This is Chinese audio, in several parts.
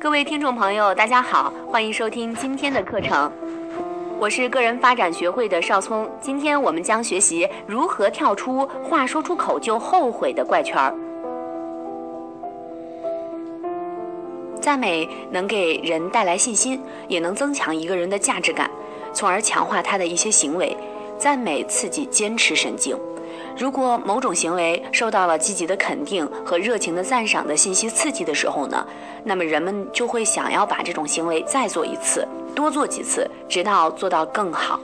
各位听众朋友，大家好，欢迎收听今天的课程。我是个人发展学会的邵聪，今天我们将学习如何跳出话说出口就后悔的怪圈儿。赞美能给人带来信心，也能增强一个人的价值感，从而强化他的一些行为。赞美刺激坚持神经。如果某种行为受到了积极的肯定和热情的赞赏的信息刺激的时候呢，那么人们就会想要把这种行为再做一次，多做几次，直到做到更好。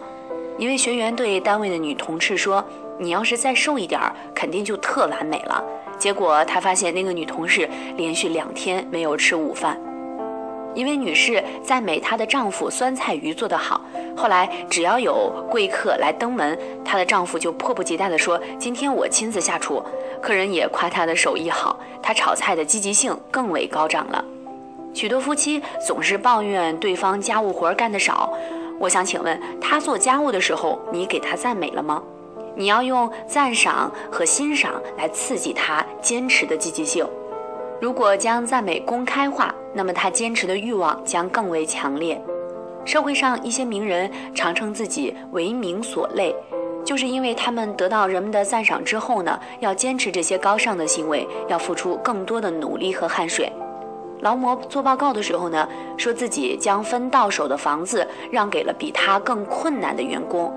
一位学员对单位的女同事说：“你要是再瘦一点儿，肯定就特完美了。”结果他发现那个女同事连续两天没有吃午饭。一位女士赞美她的丈夫酸菜鱼做得好，后来只要有贵客来登门，她的丈夫就迫不及待地说：“今天我亲自下厨。”客人也夸她的手艺好，她炒菜的积极性更为高涨了。许多夫妻总是抱怨对方家务活干得少，我想请问，他做家务的时候，你给他赞美了吗？你要用赞赏和欣赏来刺激他坚持的积极性。如果将赞美公开化，那么他坚持的欲望将更为强烈。社会上一些名人常称自己为名所累，就是因为他们得到人们的赞赏之后呢，要坚持这些高尚的行为，要付出更多的努力和汗水。劳模做报告的时候呢，说自己将分到手的房子让给了比他更困难的员工，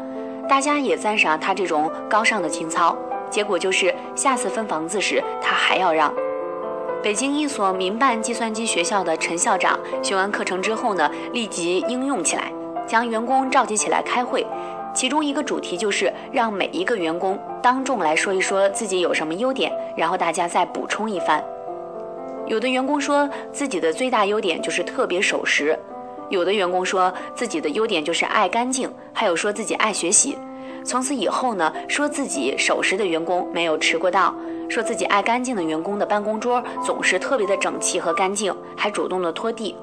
大家也赞赏他这种高尚的情操。结果就是下次分房子时，他还要让。北京一所民办计算机学校的陈校长学完课程之后呢，立即应用起来，将员工召集起来开会，其中一个主题就是让每一个员工当众来说一说自己有什么优点，然后大家再补充一番。有的员工说自己的最大优点就是特别守时，有的员工说自己的优点就是爱干净，还有说自己爱学习。从此以后呢，说自己守时的员工没有迟过到。说自己爱干净的员工的办公桌总是特别的整齐和干净，还主动的拖地。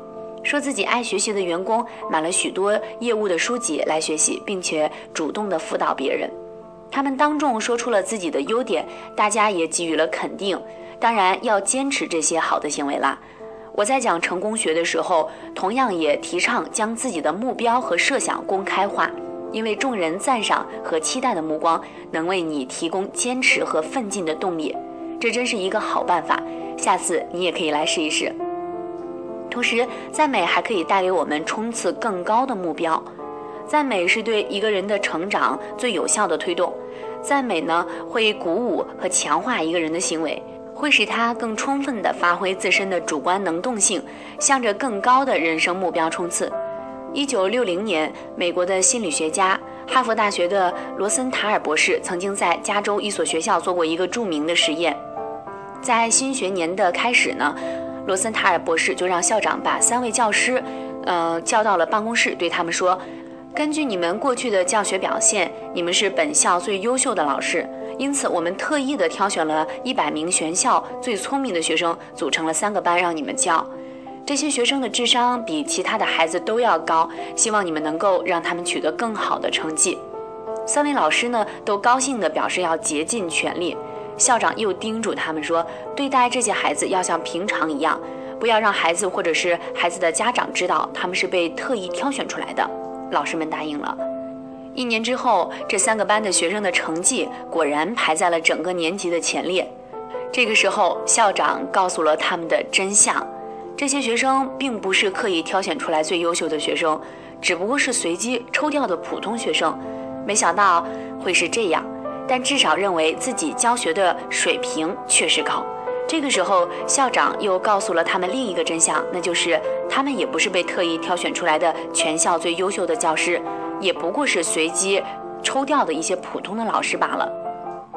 说自己爱学习的员工买了许多业务的书籍来学习，并且主动的辅导别人。他们当众说出了自己的优点，大家也给予了肯定。当然要坚持这些好的行为啦。我在讲成功学的时候，同样也提倡将自己的目标和设想公开化。因为众人赞赏和期待的目光，能为你提供坚持和奋进的动力，这真是一个好办法。下次你也可以来试一试。同时，赞美还可以带给我们冲刺更高的目标。赞美是对一个人的成长最有效的推动。赞美呢，会鼓舞和强化一个人的行为，会使他更充分地发挥自身的主观能动性，向着更高的人生目标冲刺。一九六零年，美国的心理学家、哈佛大学的罗森塔尔博士曾经在加州一所学校做过一个著名的实验。在新学年的开始呢，罗森塔尔博士就让校长把三位教师，呃，叫到了办公室，对他们说：“根据你们过去的教学表现，你们是本校最优秀的老师，因此我们特意的挑选了一百名全校最聪明的学生，组成了三个班让你们教。”这些学生的智商比其他的孩子都要高，希望你们能够让他们取得更好的成绩。三位老师呢都高兴地表示要竭尽全力。校长又叮嘱他们说，对待这些孩子要像平常一样，不要让孩子或者是孩子的家长知道他们是被特意挑选出来的。老师们答应了。一年之后，这三个班的学生的成绩果然排在了整个年级的前列。这个时候，校长告诉了他们的真相。这些学生并不是刻意挑选出来最优秀的学生，只不过是随机抽调的普通学生。没想到会是这样，但至少认为自己教学的水平确实高。这个时候，校长又告诉了他们另一个真相，那就是他们也不是被特意挑选出来的全校最优秀的教师，也不过是随机抽调的一些普通的老师罢了。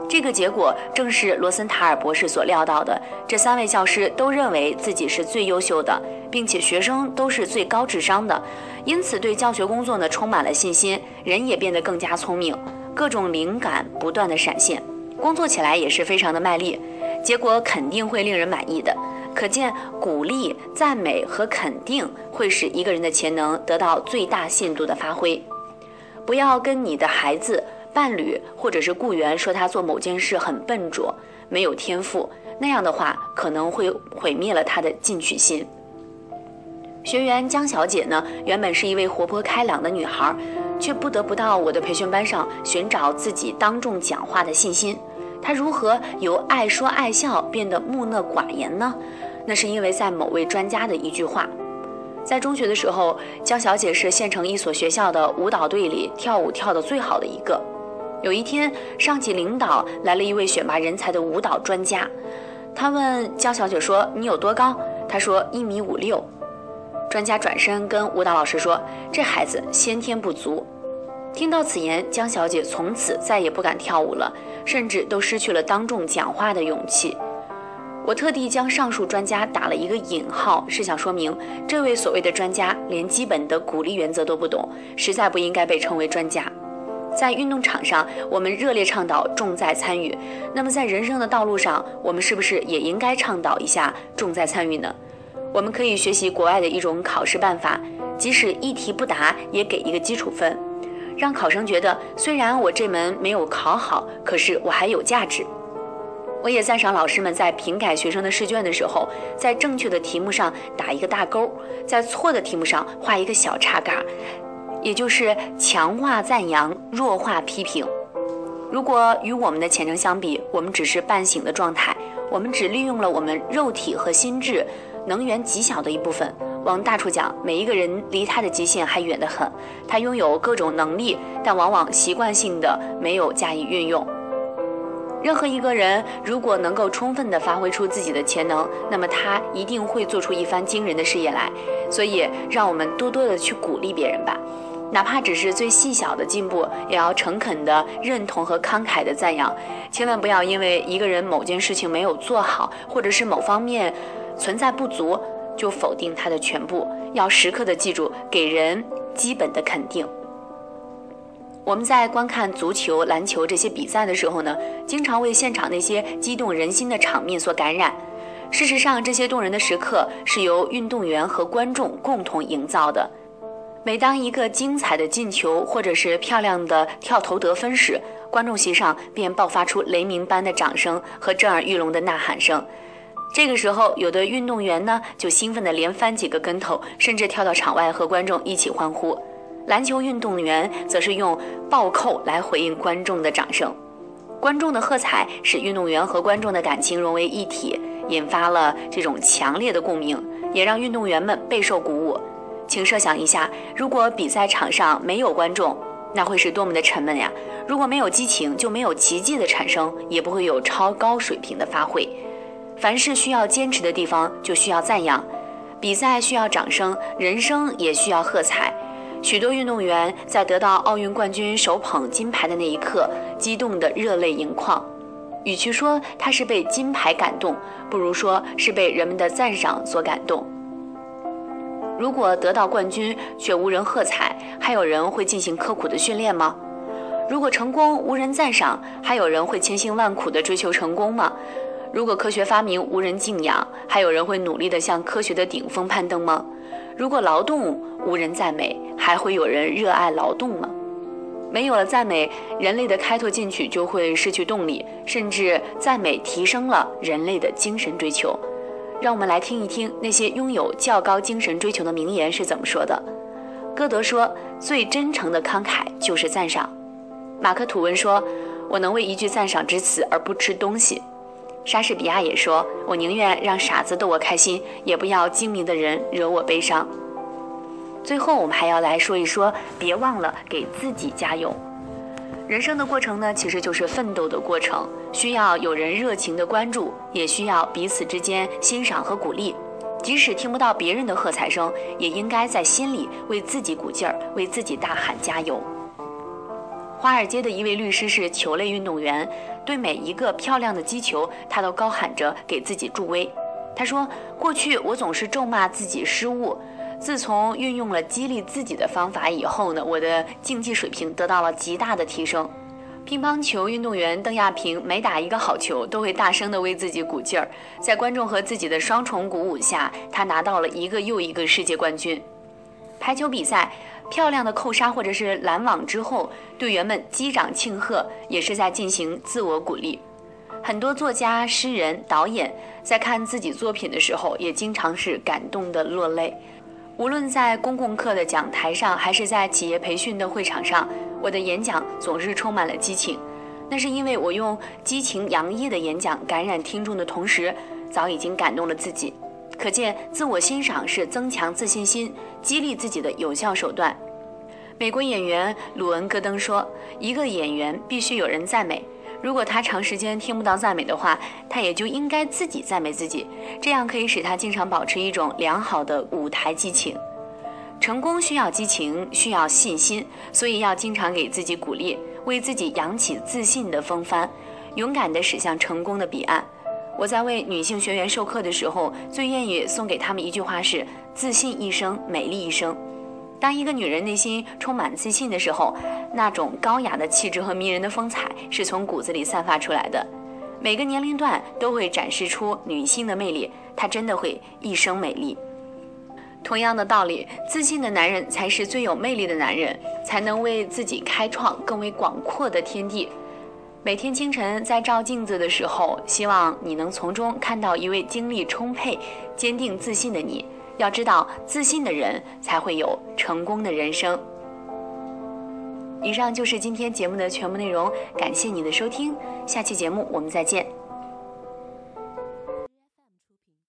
这个结果正是罗森塔尔博士所料到的。这三位教师都认为自己是最优秀的，并且学生都是最高智商的，因此对教学工作呢充满了信心，人也变得更加聪明，各种灵感不断的闪现，工作起来也是非常的卖力，结果肯定会令人满意的。可见，鼓励、赞美和肯定会使一个人的潜能得到最大限度的发挥。不要跟你的孩子。伴侣或者是雇员说他做某件事很笨拙，没有天赋，那样的话可能会毁灭了他的进取心。学员江小姐呢，原本是一位活泼开朗的女孩，却不得不到我的培训班上寻找自己当众讲话的信心。她如何由爱说爱笑变得木讷寡言呢？那是因为在某位专家的一句话。在中学的时候，江小姐是县城一所学校的舞蹈队里跳舞跳得最好的一个。有一天，上级领导来了一位选拔人才的舞蹈专家，他问江小姐说：“你有多高？”她说：“一米五六。”专家转身跟舞蹈老师说：“这孩子先天不足。”听到此言，江小姐从此再也不敢跳舞了，甚至都失去了当众讲话的勇气。我特地将上述专家打了一个引号，是想说明这位所谓的专家连基本的鼓励原则都不懂，实在不应该被称为专家。在运动场上，我们热烈倡导重在参与，那么在人生的道路上，我们是不是也应该倡导一下重在参与呢？我们可以学习国外的一种考试办法，即使一题不答也给一个基础分，让考生觉得虽然我这门没有考好，可是我还有价值。我也赞赏老师们在评改学生的试卷的时候，在正确的题目上打一个大勾，在错的题目上画一个小叉嘎，也就是强化赞扬，弱化批评。如果与我们的前程相比，我们只是半醒的状态，我们只利用了我们肉体和心智。能源极小的一部分，往大处讲，每一个人离他的极限还远得很。他拥有各种能力，但往往习惯性的没有加以运用。任何一个人如果能够充分的发挥出自己的潜能，那么他一定会做出一番惊人的事业来。所以，让我们多多的去鼓励别人吧，哪怕只是最细小的进步，也要诚恳的认同和慷慨的赞扬。千万不要因为一个人某件事情没有做好，或者是某方面。存在不足就否定他的全部，要时刻的记住给人基本的肯定。我们在观看足球、篮球这些比赛的时候呢，经常为现场那些激动人心的场面所感染。事实上，这些动人的时刻是由运动员和观众共同营造的。每当一个精彩的进球或者是漂亮的跳投得分时，观众席上便爆发出雷鸣般的掌声和震耳欲聋的呐喊声。这个时候，有的运动员呢就兴奋地连翻几个跟头，甚至跳到场外和观众一起欢呼；篮球运动员则是用暴扣来回应观众的掌声。观众的喝彩使运动员和观众的感情融为一体，引发了这种强烈的共鸣，也让运动员们备受鼓舞。请设想一下，如果比赛场上没有观众，那会是多么的沉闷呀！如果没有激情，就没有奇迹的产生，也不会有超高水平的发挥。凡是需要坚持的地方，就需要赞扬；比赛需要掌声，人生也需要喝彩。许多运动员在得到奥运冠军手捧金牌的那一刻，激动得热泪盈眶。与其说他是被金牌感动，不如说是被人们的赞赏所感动。如果得到冠军却无人喝彩，还有人会进行刻苦的训练吗？如果成功无人赞赏，还有人会千辛万苦地追求成功吗？如果科学发明无人敬仰，还有人会努力地向科学的顶峰攀登吗？如果劳动无人赞美，还会有人热爱劳动吗？没有了赞美，人类的开拓进取就会失去动力，甚至赞美提升了人类的精神追求。让我们来听一听那些拥有较高精神追求的名言是怎么说的。歌德说：“最真诚的慷慨就是赞赏。”马克吐温说：“我能为一句赞赏之词而不吃东西。”莎士比亚也说：“我宁愿让傻子逗我开心，也不要精明的人惹我悲伤。”最后，我们还要来说一说，别忘了给自己加油。人生的过程呢，其实就是奋斗的过程，需要有人热情的关注，也需要彼此之间欣赏和鼓励。即使听不到别人的喝彩声，也应该在心里为自己鼓劲儿，为自己大喊加油。华尔街的一位律师是球类运动员，对每一个漂亮的击球，他都高喊着给自己助威。他说：“过去我总是咒骂自己失误，自从运用了激励自己的方法以后呢，我的竞技水平得到了极大的提升。”乒乓球运动员邓亚萍每打一个好球，都会大声地为自己鼓劲儿，在观众和自己的双重鼓舞下，他拿到了一个又一个世界冠军。排球比赛。漂亮的扣杀或者是拦网之后，队员们击掌庆贺，也是在进行自我鼓励。很多作家、诗人、导演在看自己作品的时候，也经常是感动的落泪。无论在公共课的讲台上，还是在企业培训的会场上，我的演讲总是充满了激情。那是因为我用激情洋溢的演讲感染听众的同时，早已经感动了自己。可见，自我欣赏是增强自信心、激励自己的有效手段。美国演员鲁恩·戈登说：“一个演员必须有人赞美。如果他长时间听不到赞美的话，他也就应该自己赞美自己，这样可以使他经常保持一种良好的舞台激情。成功需要激情，需要信心，所以要经常给自己鼓励，为自己扬起自信的风帆，勇敢地驶向成功的彼岸。”我在为女性学员授课的时候，最愿意送给他们一句话是：“自信一生，美丽一生。”当一个女人内心充满自信的时候，那种高雅的气质和迷人的风采是从骨子里散发出来的。每个年龄段都会展示出女性的魅力，她真的会一生美丽。同样的道理，自信的男人才是最有魅力的男人，才能为自己开创更为广阔的天地。每天清晨在照镜子的时候，希望你能从中看到一位精力充沛、坚定自信的你。要知道，自信的人才会有成功的人生。以上就是今天节目的全部内容，感谢你的收听，下期节目我们再见。